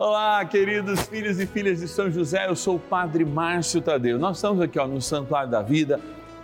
Olá, queridos filhos e filhas de São José, eu sou o Padre Márcio Tadeu. Nós estamos aqui ó, no Santuário da Vida,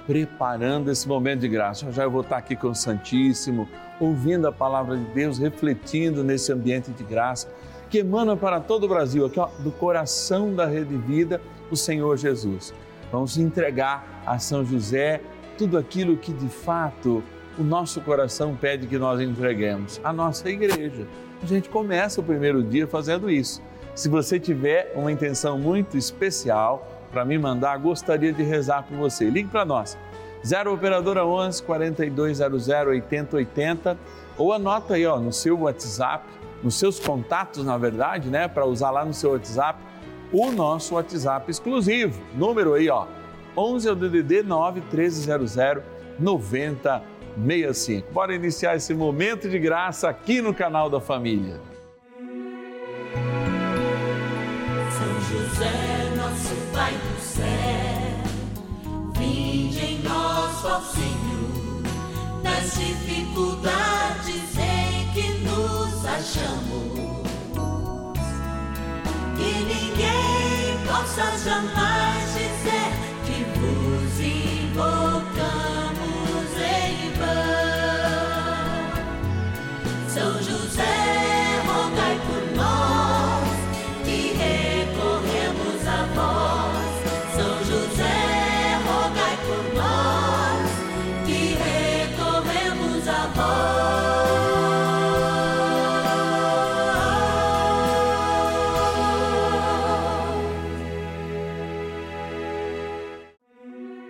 preparando esse momento de graça. Já eu vou estar aqui com o Santíssimo, ouvindo a palavra de Deus, refletindo nesse ambiente de graça que emana para todo o Brasil, aqui ó, do coração da Rede Vida, o Senhor Jesus. Vamos entregar a São José tudo aquilo que de fato o nosso coração pede que nós entreguemos, a nossa igreja a gente começa o primeiro dia fazendo isso. Se você tiver uma intenção muito especial para me mandar, gostaria de rezar por você. Ligue para nós. 0 operadora 11 4200 8080 ou anota aí ó, no seu WhatsApp, nos seus contatos, na verdade, né, para usar lá no seu WhatsApp, o nosso WhatsApp exclusivo. Número aí, ó, 11 é o DDD 9 1300 90 65. Bora iniciar esse momento de graça aqui no canal da família. São José, nosso Pai do céu, vinde em nós, ó Senhor, nas dificuldades em que nos achamos. Que ninguém possa jamais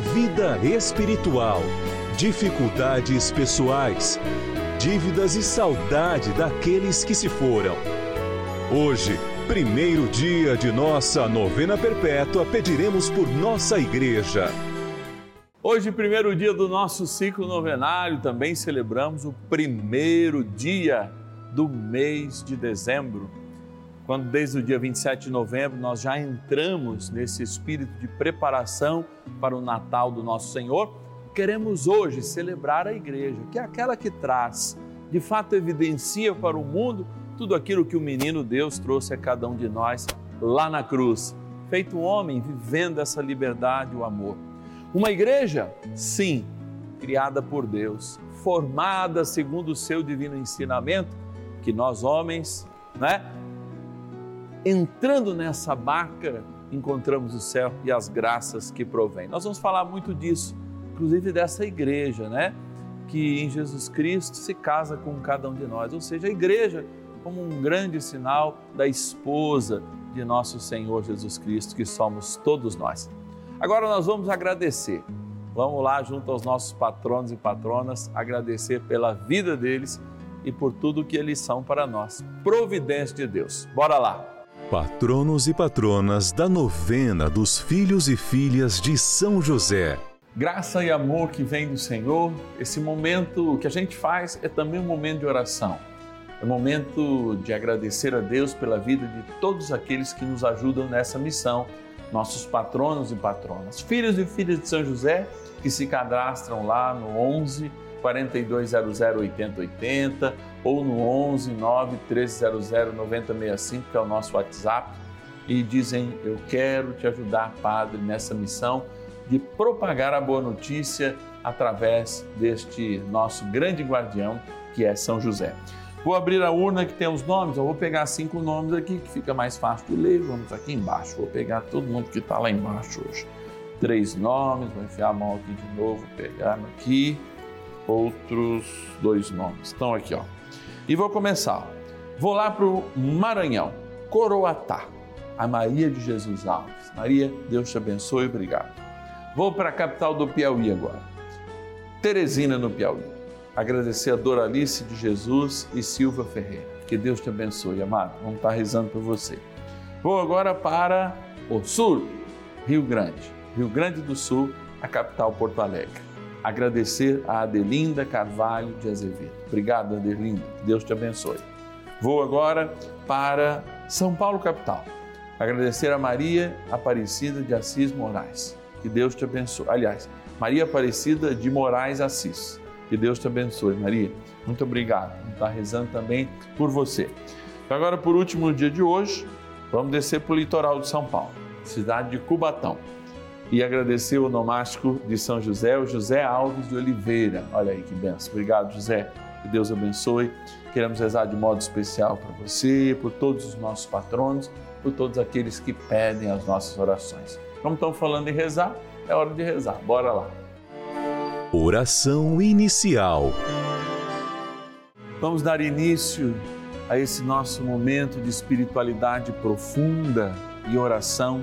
vida espiritual, dificuldades pessoais, dívidas e saudade daqueles que se foram. Hoje, primeiro dia de nossa novena perpétua, pediremos por nossa igreja. Hoje, primeiro dia do nosso ciclo novenário, também celebramos o primeiro dia do mês de dezembro quando desde o dia 27 de novembro nós já entramos nesse espírito de preparação para o Natal do nosso Senhor, queremos hoje celebrar a igreja, que é aquela que traz, de fato evidencia para o mundo tudo aquilo que o menino Deus trouxe a cada um de nós lá na cruz, feito homem, vivendo essa liberdade e o amor. Uma igreja, sim, criada por Deus, formada segundo o seu divino ensinamento, que nós homens, né, entrando nessa barca, encontramos o céu e as graças que provém. Nós vamos falar muito disso, inclusive dessa igreja, né? Que em Jesus Cristo se casa com cada um de nós, ou seja, a igreja como um grande sinal da esposa de nosso Senhor Jesus Cristo, que somos todos nós. Agora nós vamos agradecer. Vamos lá, junto aos nossos patronos e patronas, agradecer pela vida deles e por tudo que eles são para nós. Providência de Deus. Bora lá! Patronos e patronas da novena dos filhos e filhas de São José. Graça e amor que vem do Senhor, esse momento que a gente faz é também um momento de oração. É um momento de agradecer a Deus pela vida de todos aqueles que nos ajudam nessa missão, nossos patronos e patronas, filhos e filhas de São José que se cadastram lá no 11 4200 8080 ou no 11 9 1300 9065, que é o nosso WhatsApp, e dizem: Eu quero te ajudar, Padre, nessa missão de propagar a boa notícia através deste nosso grande guardião que é São José. Vou abrir a urna que tem os nomes, eu vou pegar cinco nomes aqui que fica mais fácil de ler. Vamos aqui embaixo, vou pegar todo mundo que está lá embaixo hoje. Três nomes, vou enfiar a mão aqui de novo, pegar aqui outros dois nomes. Estão aqui, ó. E vou começar. Vou lá para o Maranhão, Coroatá, a Maria de Jesus Alves. Maria, Deus te abençoe, obrigado. Vou para a capital do Piauí agora, Teresina, no Piauí. Agradecer a Doralice de Jesus e Silva Ferreira. Que Deus te abençoe, amado. Vamos estar rezando por você. Vou agora para o sul, Rio Grande, Rio Grande do Sul, a capital Porto Alegre. Agradecer a Adelinda Carvalho de Azevedo. Obrigado, Adelinda. Deus te abençoe. Vou agora para São Paulo, capital. Agradecer a Maria Aparecida de Assis Moraes. Que Deus te abençoe. Aliás, Maria Aparecida de Moraes Assis. Que Deus te abençoe, Maria. Muito obrigado. Estar rezando também por você. Então, agora, por último, no dia de hoje, vamos descer para o litoral de São Paulo, cidade de Cubatão. E agradecer o nomástico de São José, o José Alves de Oliveira. Olha aí que benção. Obrigado, José. Que Deus abençoe. Queremos rezar de modo especial para você, por todos os nossos patronos, por todos aqueles que pedem as nossas orações. Como estão falando em rezar, é hora de rezar. Bora lá. Oração inicial. Vamos dar início a esse nosso momento de espiritualidade profunda e oração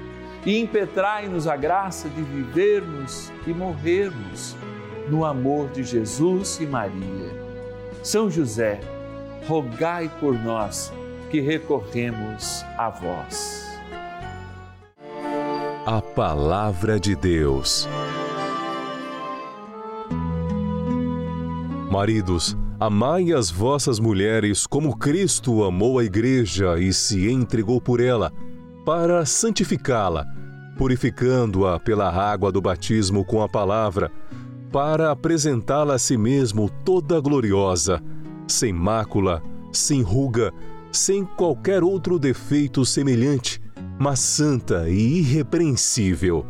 e impetrai-nos a graça de vivermos e morrermos no amor de Jesus e Maria. São José, rogai por nós que recorremos a vós. A Palavra de Deus. Maridos, amai as vossas mulheres como Cristo amou a Igreja e se entregou por ela para santificá-la, purificando-a pela água do batismo com a palavra, para apresentá-la a si mesmo toda gloriosa, sem mácula, sem ruga, sem qualquer outro defeito semelhante, mas santa e irrepreensível.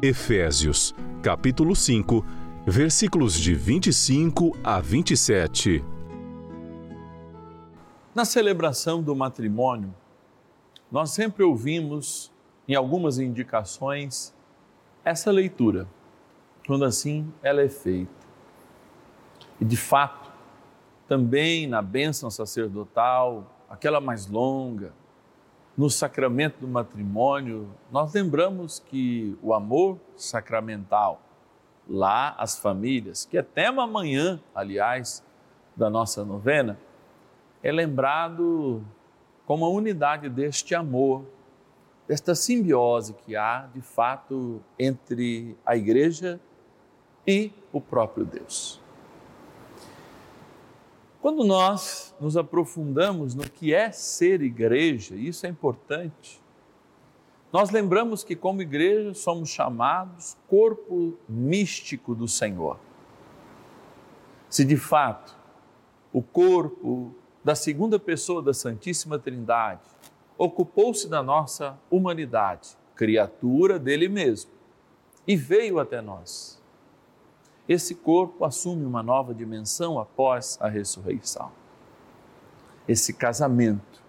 Efésios, capítulo 5, versículos de 25 a 27. Na celebração do matrimônio, nós sempre ouvimos em algumas indicações essa leitura, quando assim ela é feita. E de fato, também na bênção sacerdotal, aquela mais longa, no sacramento do matrimônio, nós lembramos que o amor sacramental, lá as famílias, que é tema amanhã, aliás, da nossa novena, é lembrado como a unidade deste amor, desta simbiose que há de fato entre a igreja e o próprio Deus. Quando nós nos aprofundamos no que é ser igreja, isso é importante, nós lembramos que, como igreja, somos chamados corpo místico do Senhor. Se de fato o corpo da segunda pessoa da Santíssima Trindade, ocupou-se da nossa humanidade, criatura dele mesmo, e veio até nós. Esse corpo assume uma nova dimensão após a ressurreição. Esse casamento,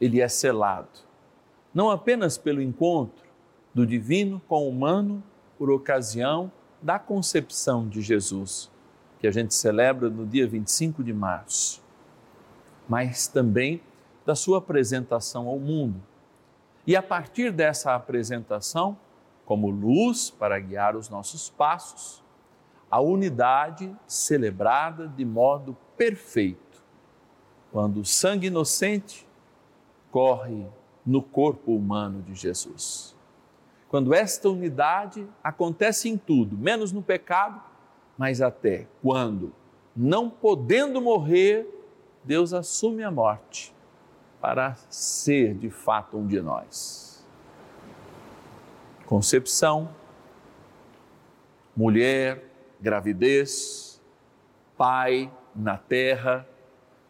ele é selado, não apenas pelo encontro do divino com o humano por ocasião da concepção de Jesus, que a gente celebra no dia 25 de março, mas também da sua apresentação ao mundo. E a partir dessa apresentação, como luz para guiar os nossos passos, a unidade celebrada de modo perfeito, quando o sangue inocente corre no corpo humano de Jesus. Quando esta unidade acontece em tudo, menos no pecado, mas até quando, não podendo morrer, Deus assume a morte para ser de fato um de nós. Concepção, mulher, gravidez, pai na terra,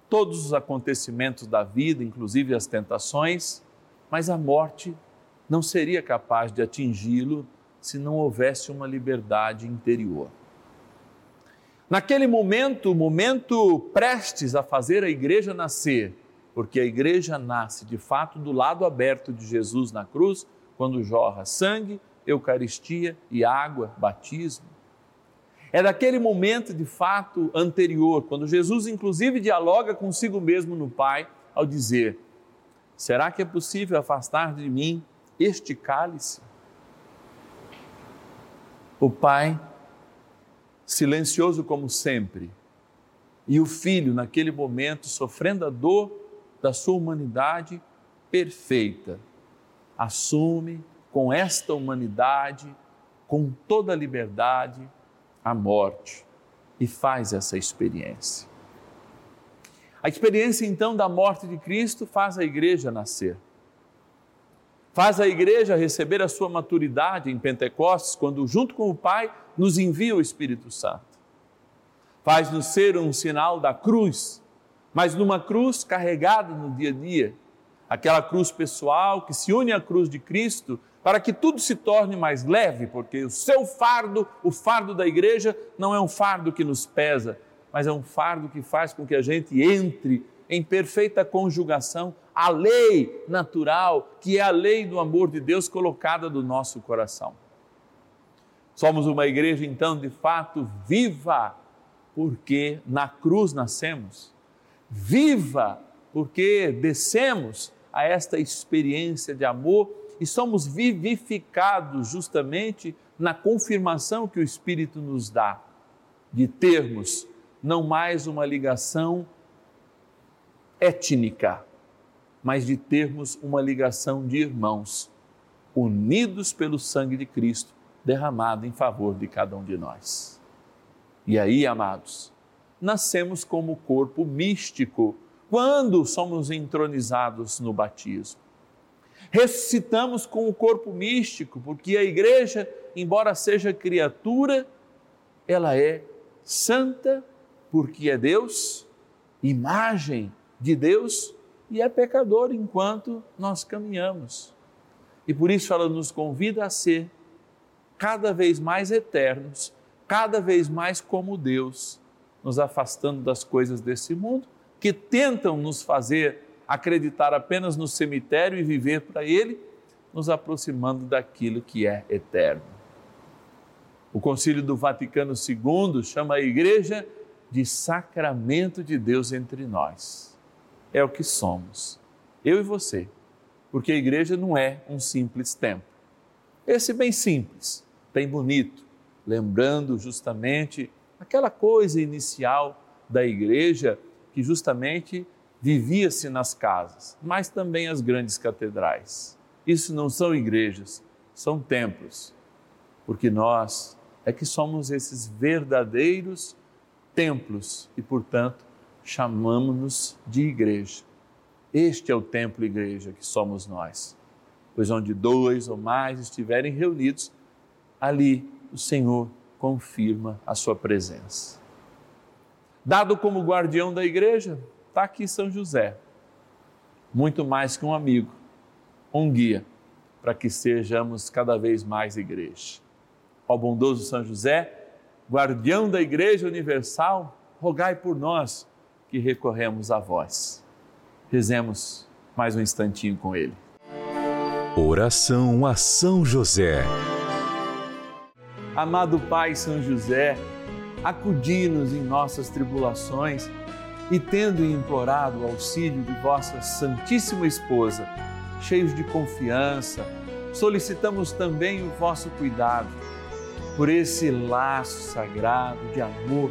todos os acontecimentos da vida, inclusive as tentações, mas a morte não seria capaz de atingi-lo se não houvesse uma liberdade interior. Naquele momento, momento prestes a fazer a igreja nascer, porque a igreja nasce de fato do lado aberto de Jesus na cruz, quando jorra sangue, Eucaristia e água, batismo. É daquele momento de fato anterior, quando Jesus inclusive dialoga consigo mesmo no Pai, ao dizer: Será que é possível afastar de mim este cálice? O Pai silencioso como sempre, e o filho, naquele momento, sofrendo a dor da sua humanidade perfeita, assume com esta humanidade, com toda a liberdade, a morte e faz essa experiência. A experiência então da morte de Cristo faz a igreja nascer. Faz a igreja receber a sua maturidade em Pentecostes, quando, junto com o Pai, nos envia o Espírito Santo. Faz-nos ser um sinal da cruz, mas numa cruz carregada no dia a dia, aquela cruz pessoal que se une à cruz de Cristo, para que tudo se torne mais leve, porque o seu fardo, o fardo da igreja, não é um fardo que nos pesa, mas é um fardo que faz com que a gente entre em perfeita conjugação a lei natural, que é a lei do amor de Deus colocada no nosso coração. Somos uma igreja, então, de fato, viva, porque na cruz nascemos, viva, porque descemos a esta experiência de amor e somos vivificados justamente na confirmação que o Espírito nos dá, de termos não mais uma ligação étnica, mas de termos uma ligação de irmãos, unidos pelo sangue de Cristo derramado em favor de cada um de nós. E aí, amados, nascemos como corpo místico quando somos entronizados no batismo. Ressuscitamos com o corpo místico, porque a igreja, embora seja criatura, ela é santa, porque é Deus, imagem de Deus e é pecador enquanto nós caminhamos. E por isso ela nos convida a ser cada vez mais eternos, cada vez mais como Deus, nos afastando das coisas desse mundo que tentam nos fazer acreditar apenas no cemitério e viver para ele, nos aproximando daquilo que é eterno. O Concílio do Vaticano II chama a igreja de sacramento de Deus entre nós é o que somos, eu e você, porque a igreja não é um simples templo. Esse bem simples, bem bonito, lembrando justamente aquela coisa inicial da igreja que justamente vivia-se nas casas, mas também as grandes catedrais. Isso não são igrejas, são templos, porque nós é que somos esses verdadeiros templos e, portanto, chamamos-nos de igreja. Este é o templo igreja que somos nós. Pois onde dois ou mais estiverem reunidos, ali o Senhor confirma a sua presença. Dado como guardião da igreja, está aqui São José, muito mais que um amigo, um guia, para que sejamos cada vez mais igreja. Ó bondoso São José, guardião da Igreja Universal, rogai por nós que recorremos a vós. Rezemos mais um instantinho com ele. Oração a São José. Amado Pai São José, acudi-nos em nossas tribulações e, tendo implorado o auxílio de vossa Santíssima Esposa, cheios de confiança, solicitamos também o vosso cuidado por esse laço sagrado de amor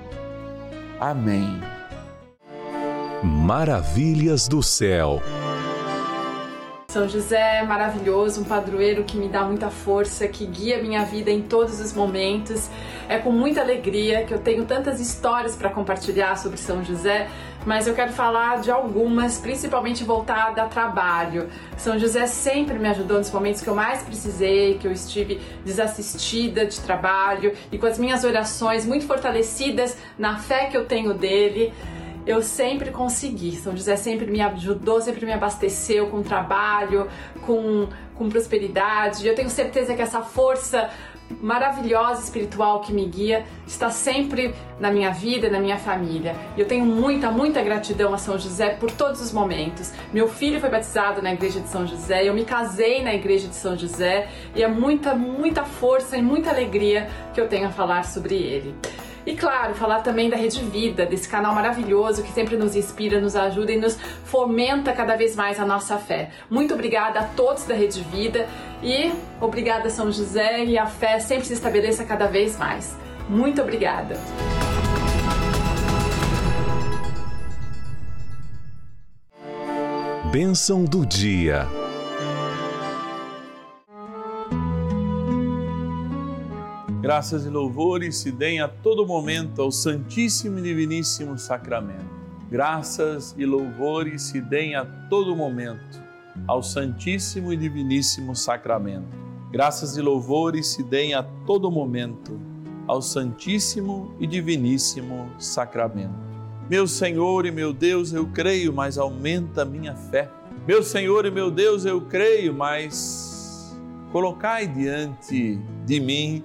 Amém. Maravilhas do céu. São José é maravilhoso, um padroeiro que me dá muita força, que guia minha vida em todos os momentos. É com muita alegria que eu tenho tantas histórias para compartilhar sobre São José, mas eu quero falar de algumas, principalmente voltada a trabalho. São José sempre me ajudou nos momentos que eu mais precisei, que eu estive desassistida de trabalho e com as minhas orações muito fortalecidas na fé que eu tenho dele eu sempre consegui. São José sempre me ajudou, sempre me abasteceu com trabalho, com, com prosperidade. Eu tenho certeza que essa força maravilhosa espiritual que me guia está sempre na minha vida, na minha família. E eu tenho muita, muita gratidão a São José por todos os momentos. Meu filho foi batizado na igreja de São José, eu me casei na igreja de São José e é muita, muita força e muita alegria que eu tenho a falar sobre ele. E claro, falar também da Rede Vida, desse canal maravilhoso que sempre nos inspira, nos ajuda e nos fomenta cada vez mais a nossa fé. Muito obrigada a todos da Rede Vida e obrigada São José e a fé sempre se estabeleça cada vez mais. Muito obrigada. Bênção do dia. Graças e louvores se deem a todo momento ao Santíssimo e Diviníssimo Sacramento. Graças e louvores se deem a todo momento ao Santíssimo e Diviníssimo Sacramento. Graças e louvores se deem a todo momento ao Santíssimo e Diviníssimo Sacramento. Meu Senhor e meu Deus, eu creio, mas aumenta a minha fé. Meu Senhor e meu Deus, eu creio, mas colocai diante de mim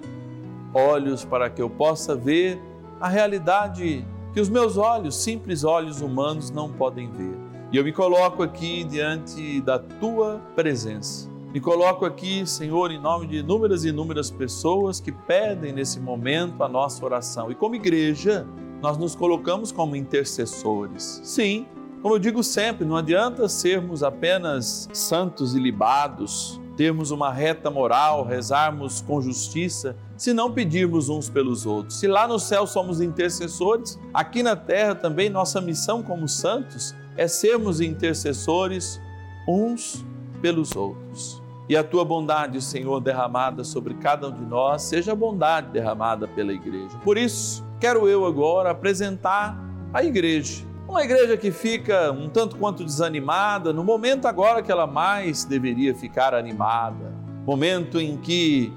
olhos para que eu possa ver a realidade que os meus olhos, simples olhos humanos, não podem ver. E eu me coloco aqui diante da tua presença. Me coloco aqui, Senhor, em nome de inúmeras e inúmeras pessoas que pedem nesse momento a nossa oração. E como igreja, nós nos colocamos como intercessores. Sim, como eu digo sempre, não adianta sermos apenas santos e libados, termos uma reta moral, rezarmos com justiça, se não pedirmos uns pelos outros. Se lá no céu somos intercessores, aqui na terra também nossa missão como santos é sermos intercessores uns pelos outros. E a tua bondade, Senhor, derramada sobre cada um de nós, seja a bondade derramada pela igreja. Por isso, quero eu agora apresentar a igreja uma igreja que fica um tanto quanto desanimada no momento agora que ela mais deveria ficar animada. Momento em que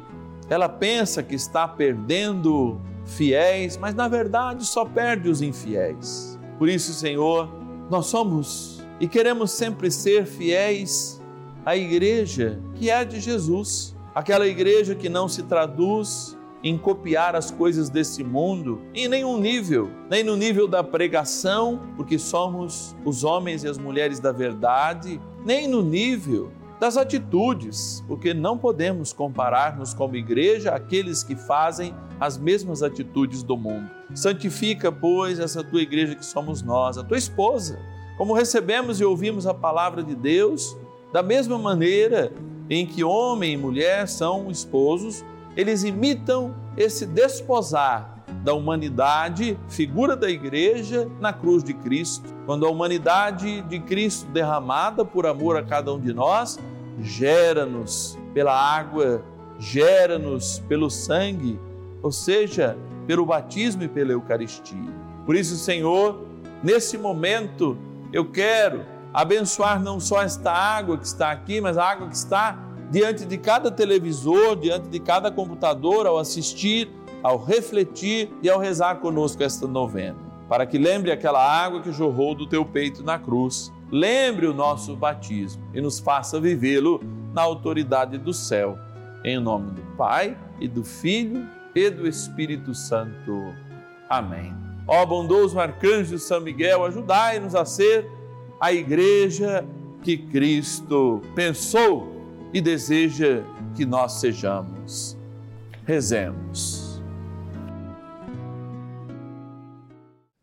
ela pensa que está perdendo fiéis, mas na verdade só perde os infiéis. Por isso, Senhor, nós somos e queremos sempre ser fiéis à igreja que é de Jesus, aquela igreja que não se traduz em copiar as coisas desse mundo em nenhum nível, nem no nível da pregação, porque somos os homens e as mulheres da verdade, nem no nível das atitudes, porque não podemos comparar-nos como igreja àqueles que fazem as mesmas atitudes do mundo. Santifica, pois, essa tua igreja que somos nós, a tua esposa. Como recebemos e ouvimos a palavra de Deus, da mesma maneira em que homem e mulher são esposos, eles imitam esse desposar da humanidade, figura da igreja na cruz de Cristo. Quando a humanidade de Cristo derramada por amor a cada um de nós, gera-nos pela água, gera-nos pelo sangue, ou seja, pelo batismo e pela Eucaristia. Por isso, Senhor, nesse momento eu quero abençoar não só esta água que está aqui, mas a água que está diante de cada televisor, diante de cada computador, ao assistir, ao refletir e ao rezar conosco esta novena. Para que lembre aquela água que jorrou do teu peito na cruz, lembre o nosso batismo e nos faça vivê-lo na autoridade do céu. Em nome do Pai e do Filho e do Espírito Santo. Amém. Ó bondoso arcanjo São Miguel, ajudai-nos a ser a igreja que Cristo pensou e deseja que nós sejamos. Rezemos.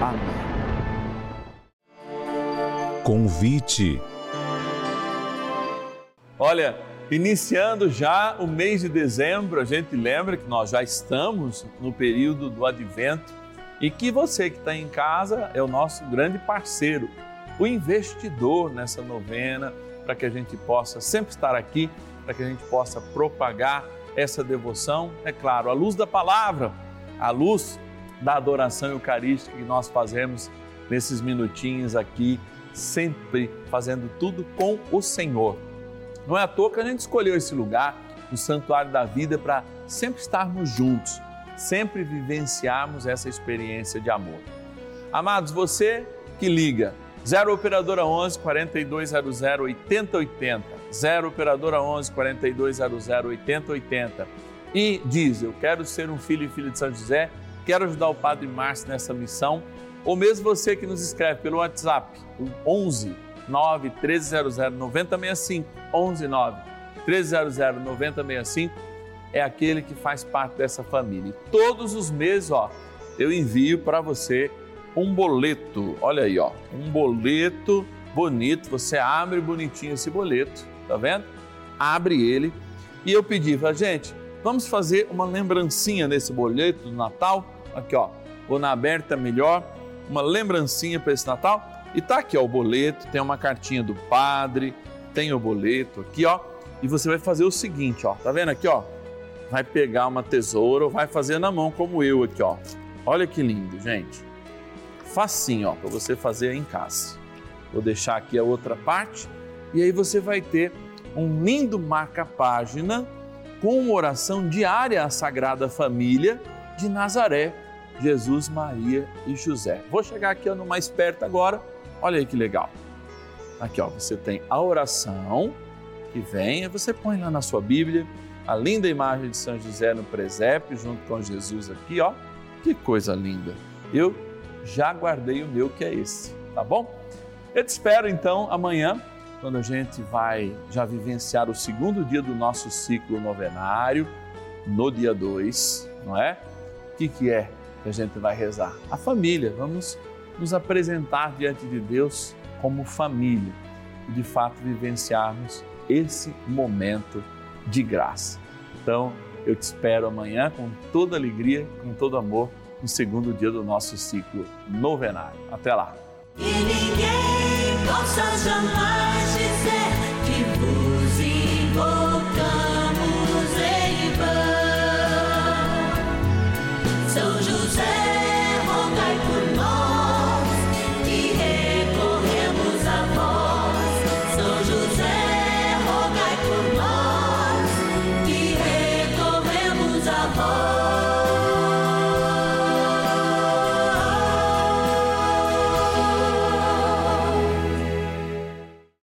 Amém. Convite. Olha, iniciando já o mês de dezembro, a gente lembra que nós já estamos no período do advento e que você que está em casa é o nosso grande parceiro o investidor nessa novena, para que a gente possa sempre estar aqui, para que a gente possa propagar essa devoção, é claro, à luz da palavra, à luz da adoração eucarística que nós fazemos nesses minutinhos aqui, sempre fazendo tudo com o Senhor. Não é à toa que a gente escolheu esse lugar, o Santuário da Vida, para sempre estarmos juntos, sempre vivenciarmos essa experiência de amor. Amados, você que liga 0 Operadora 11 4200 8080. 0 Operadora 11 4200 8080. E diz: Eu quero ser um filho e filha de São José, quero ajudar o Padre Márcio nessa missão. Ou mesmo você que nos escreve pelo WhatsApp, 11 9 1300 9065. 11 9 1300 9065 é aquele que faz parte dessa família. E todos os meses, ó, eu envio para você um boleto. Olha aí, ó, um boleto bonito. Você abre bonitinho esse boleto, tá vendo? Abre ele. E eu pedi para gente, vamos fazer uma lembrancinha nesse boleto do Natal. Aqui, ó, vou na aberta melhor, uma lembrancinha para esse Natal. E tá aqui, ó, o boleto, tem uma cartinha do padre, tem o boleto aqui, ó. E você vai fazer o seguinte, ó, tá vendo aqui, ó? Vai pegar uma tesoura ou vai fazer na mão como eu aqui, ó. Olha que lindo, gente facinho, ó, para você fazer em casa. Vou deixar aqui a outra parte e aí você vai ter um lindo marca-página com uma oração diária à Sagrada Família de Nazaré, Jesus, Maria e José. Vou chegar aqui no mais perto agora. Olha aí que legal. Aqui, ó, você tem a oração que vem, você põe lá na sua Bíblia a linda imagem de São José no presépio junto com Jesus aqui, ó. Que coisa linda. Eu já guardei o meu que é esse, tá bom? Eu te espero então amanhã, quando a gente vai já vivenciar o segundo dia do nosso ciclo novenário, no dia 2, não é? O que, que é que a gente vai rezar? A família, vamos nos apresentar diante de Deus como família e de fato vivenciarmos esse momento de graça. Então, eu te espero amanhã com toda alegria, com todo amor no segundo dia do nosso ciclo novenário. Até lá! E ninguém possa jamais dizer